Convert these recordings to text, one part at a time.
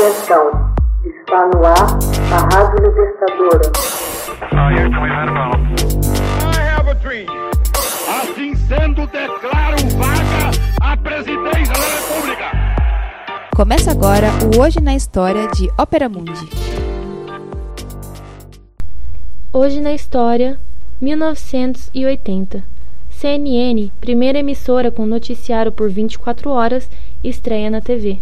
Atenção, está no ar a Rádio Libertadora. Assim sendo, declaro vaga a presidência da República. Começa agora o Hoje na História de Ópera Mundi. Hoje na História, 1980. CNN, primeira emissora com noticiário por 24 horas, estreia na TV.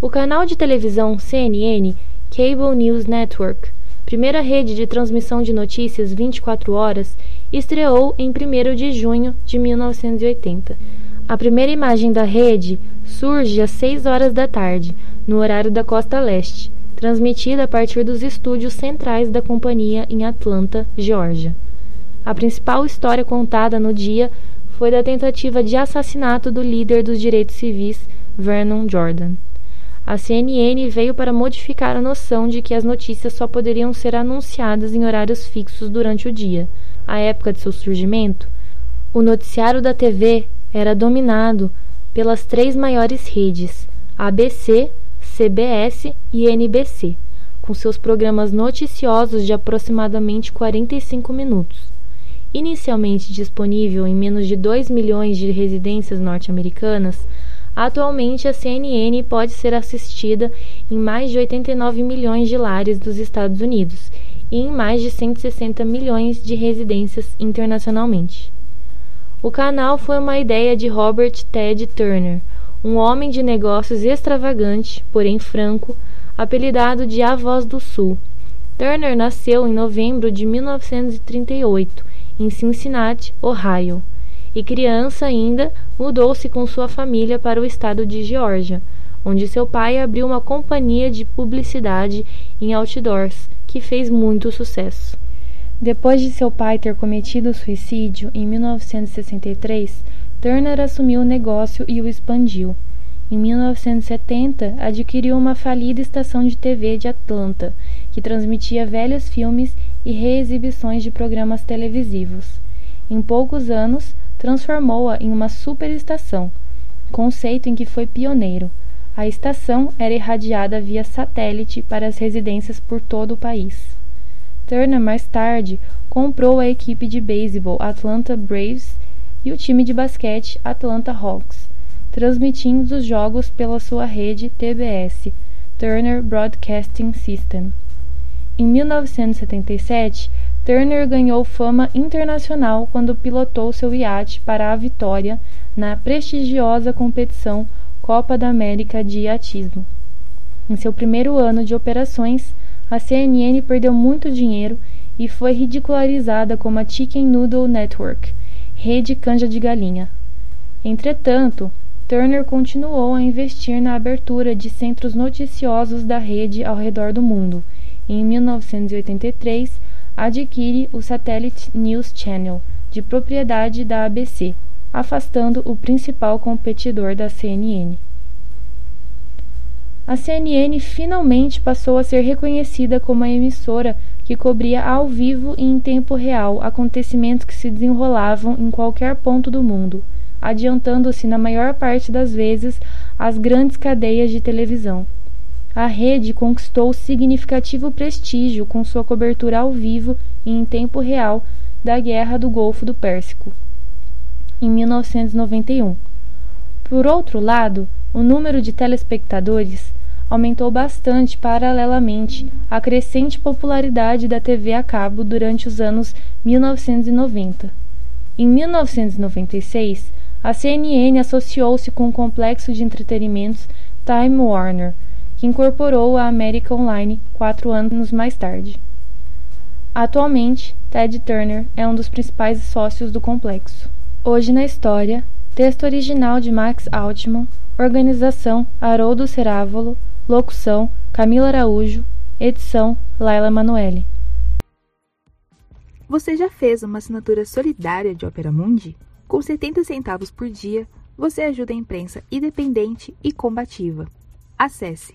O canal de televisão CNN, Cable News Network, primeira rede de transmissão de notícias 24 horas, estreou em 1 de junho de 1980. A primeira imagem da rede surge às 6 horas da tarde, no horário da costa leste, transmitida a partir dos estúdios centrais da companhia em Atlanta, Geórgia. A principal história contada no dia foi da tentativa de assassinato do líder dos direitos civis, Vernon Jordan. A CNN veio para modificar a noção de que as notícias só poderiam ser anunciadas em horários fixos durante o dia. À época de seu surgimento, o noticiário da TV era dominado pelas três maiores redes, ABC, CBS e NBC, com seus programas noticiosos de aproximadamente 45 minutos. Inicialmente disponível em menos de 2 milhões de residências norte-americanas, atualmente a CNN pode ser assistida em mais de 89 milhões de lares dos Estados Unidos e em mais de 160 milhões de residências internacionalmente. O canal foi uma ideia de Robert Ted Turner, um homem de negócios extravagante, porém franco, apelidado de A Voz do Sul. Turner nasceu em novembro de 1938 em Cincinnati, Ohio, e criança ainda mudou-se com sua família para o estado de Geórgia, onde seu pai abriu uma companhia de publicidade em outdoors que fez muito sucesso. Depois de seu pai ter cometido suicídio em 1963, Turner assumiu o negócio e o expandiu. Em 1970, adquiriu uma falida estação de TV de Atlanta, que transmitia velhos filmes e reexibições de programas televisivos. Em poucos anos, transformou-a em uma superestação, conceito em que foi pioneiro. A estação era irradiada via satélite para as residências por todo o país. Turner mais tarde comprou a equipe de beisebol Atlanta Braves e o time de basquete Atlanta Hawks, transmitindo os jogos pela sua rede TBS, Turner Broadcasting System. Em 1977, Turner ganhou fama internacional quando pilotou seu iate para a vitória na prestigiosa competição Copa da América de Iatismo. Em seu primeiro ano de operações, a CNN perdeu muito dinheiro e foi ridicularizada como a Chicken Noodle Network, rede canja de galinha. Entretanto, Turner continuou a investir na abertura de centros noticiosos da rede ao redor do mundo em 1983, adquire o Satellite News Channel, de propriedade da ABC, afastando o principal competidor da CNN. A CNN finalmente passou a ser reconhecida como a emissora que cobria ao vivo e em tempo real acontecimentos que se desenrolavam em qualquer ponto do mundo, adiantando-se na maior parte das vezes às grandes cadeias de televisão a rede conquistou significativo prestígio com sua cobertura ao vivo e em tempo real da Guerra do Golfo do Pérsico, em 1991. Por outro lado, o número de telespectadores aumentou bastante paralelamente à crescente popularidade da TV a cabo durante os anos 1990. Em 1996, a CNN associou-se com o complexo de entretenimentos Time Warner que incorporou a América Online quatro anos mais tarde. Atualmente, Ted Turner é um dos principais sócios do complexo. Hoje na História, texto original de Max Altman, organização Haroldo Cerávolo, locução Camila Araújo, edição Laila Manoeli. Você já fez uma assinatura solidária de Opera Mundi? Com 70 centavos por dia, você ajuda a imprensa independente e combativa. Acesse